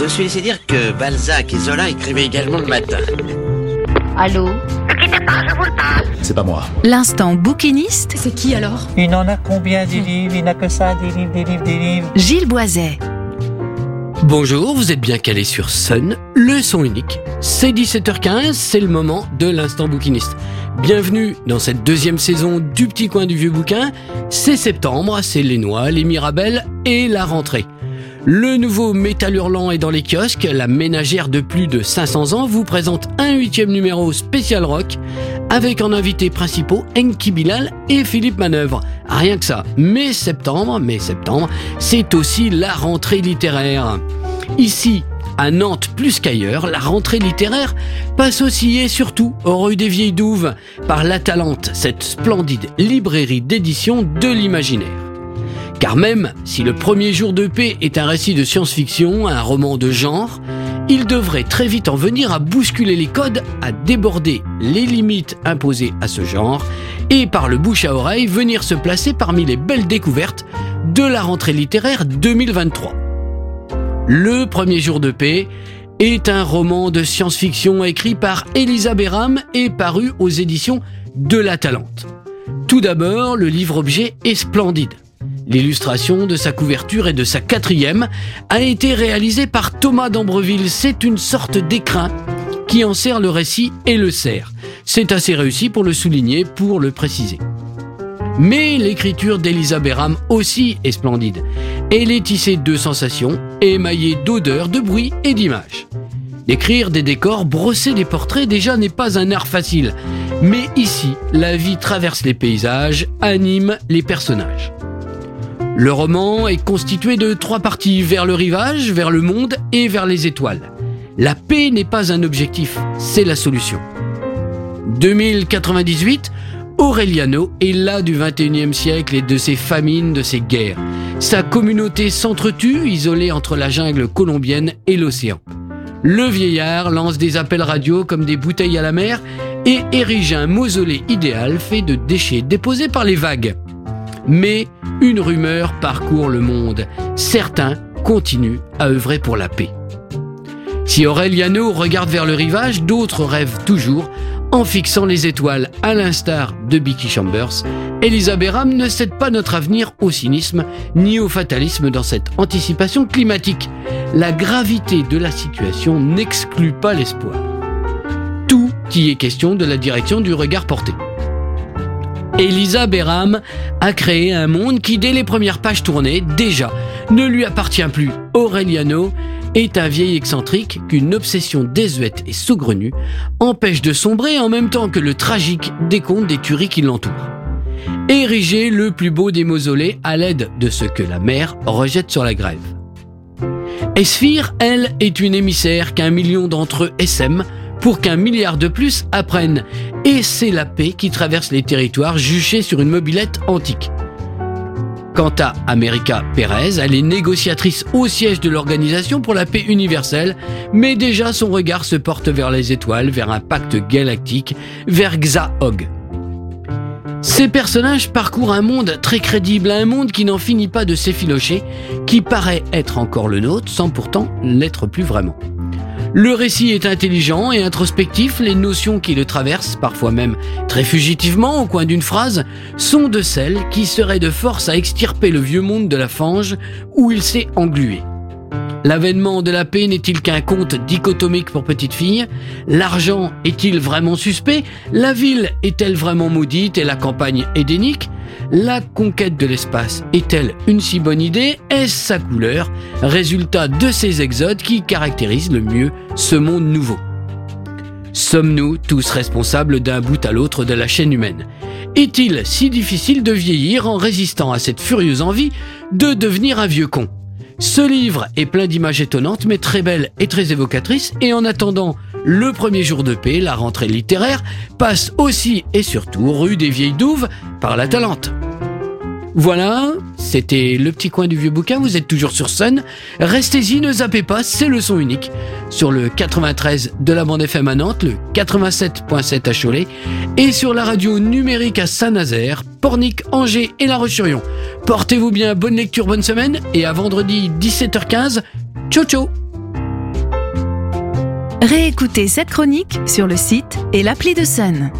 Je suis laissé dire que Balzac et Zola écrivaient également le matin. Allô C'est pas moi. L'instant bouquiniste, C'est qui alors Il en a combien des livres Il n'a que ça, des livres, des livres, des livres. Gilles Boiset. Bonjour, vous êtes bien calé sur Sun, le son unique. C'est 17h15, c'est le moment de l'instant bouquiniste. Bienvenue dans cette deuxième saison du petit coin du vieux bouquin. C'est septembre, c'est les noix, les mirabelles et la rentrée. Le nouveau Métal Hurlant est dans les kiosques. La ménagère de plus de 500 ans vous présente un huitième numéro spécial rock avec en invités principaux Enki Bilal et Philippe Manœuvre. Rien que ça. Mais septembre, mais septembre, c'est aussi la rentrée littéraire. Ici, à Nantes plus qu'ailleurs, la rentrée littéraire passe aussi et surtout rue des Vieilles Douves par La Talente, cette splendide librairie d'édition de l'imaginaire. Car même si le premier jour de paix est un récit de science-fiction, un roman de genre, il devrait très vite en venir à bousculer les codes, à déborder les limites imposées à ce genre, et par le bouche à oreille venir se placer parmi les belles découvertes de la rentrée littéraire 2023. Le premier jour de paix est un roman de science-fiction écrit par Elisa Béram et paru aux éditions de La Talente. Tout d'abord, le livre-objet est splendide. L'illustration de sa couverture et de sa quatrième a été réalisée par Thomas d'Ambreville. C'est une sorte d'écrin qui en sert le récit et le sert. C'est assez réussi pour le souligner, pour le préciser. Mais l'écriture d'Elisa Béram aussi est splendide. Elle est tissée de sensations, émaillée d'odeurs, de bruits et d'images. D'écrire des décors, brosser des portraits déjà n'est pas un art facile. Mais ici, la vie traverse les paysages, anime les personnages. Le roman est constitué de trois parties, vers le rivage, vers le monde et vers les étoiles. La paix n'est pas un objectif, c'est la solution. 2098, Aureliano est là du 21e siècle et de ses famines, de ses guerres. Sa communauté s'entretue, isolée entre la jungle colombienne et l'océan. Le vieillard lance des appels radio comme des bouteilles à la mer et érige un mausolée idéal fait de déchets déposés par les vagues. Mais une rumeur parcourt le monde. Certains continuent à œuvrer pour la paix. Si Aureliano regarde vers le rivage, d'autres rêvent toujours en fixant les étoiles, à l'instar de Becky Chambers. Elisa Béram ne cède pas notre avenir au cynisme ni au fatalisme dans cette anticipation climatique. La gravité de la situation n'exclut pas l'espoir. Tout y est question de la direction du regard porté. Elisa Béram a créé un monde qui, dès les premières pages tournées, déjà, ne lui appartient plus. Aureliano est un vieil excentrique qu'une obsession désuète et saugrenue empêche de sombrer en même temps que le tragique décompte des tueries qui l'entourent. Ériger le plus beau des mausolées à l'aide de ce que la mer rejette sur la grève. Esphire, elle, est une émissaire qu'un million d'entre eux essaiment pour qu'un milliard de plus apprennent. Et c'est la paix qui traverse les territoires juchés sur une mobilette antique. Quant à America Pérez, elle est négociatrice au siège de l'Organisation pour la paix universelle, mais déjà son regard se porte vers les étoiles, vers un pacte galactique, vers Xa-Og. Ces personnages parcourent un monde très crédible, un monde qui n'en finit pas de s'effilocher, qui paraît être encore le nôtre sans pourtant l'être plus vraiment. Le récit est intelligent et introspectif, les notions qui le traversent, parfois même très fugitivement au coin d'une phrase, sont de celles qui seraient de force à extirper le vieux monde de la fange où il s'est englué. L'avènement de la paix n'est-il qu'un conte dichotomique pour petites filles L'argent est-il vraiment suspect? La ville est-elle vraiment maudite et la campagne édénique? La conquête de l'espace est-elle une si bonne idée? Est-ce sa couleur? Résultat de ces exodes qui caractérisent le mieux ce monde nouveau. Sommes-nous tous responsables d'un bout à l'autre de la chaîne humaine? Est-il si difficile de vieillir en résistant à cette furieuse envie de devenir un vieux con? Ce livre est plein d'images étonnantes, mais très belles et très évocatrices, et en attendant le premier jour de paix, la rentrée littéraire, passe aussi et surtout rue des Vieilles Douves par la Talente. Voilà, c'était le petit coin du vieux bouquin, vous êtes toujours sur Sun. Restez-y, ne zappez pas, c'est le son unique. Sur le 93 de la bande FM à Nantes, le 87.7 à Cholet, et sur la radio numérique à Saint-Nazaire, Pornic, Angers et La Roche-sur-Yon. Portez-vous bien, bonne lecture, bonne semaine, et à vendredi 17h15, ciao ciao Réécoutez cette chronique sur le site et l'appli de Sun.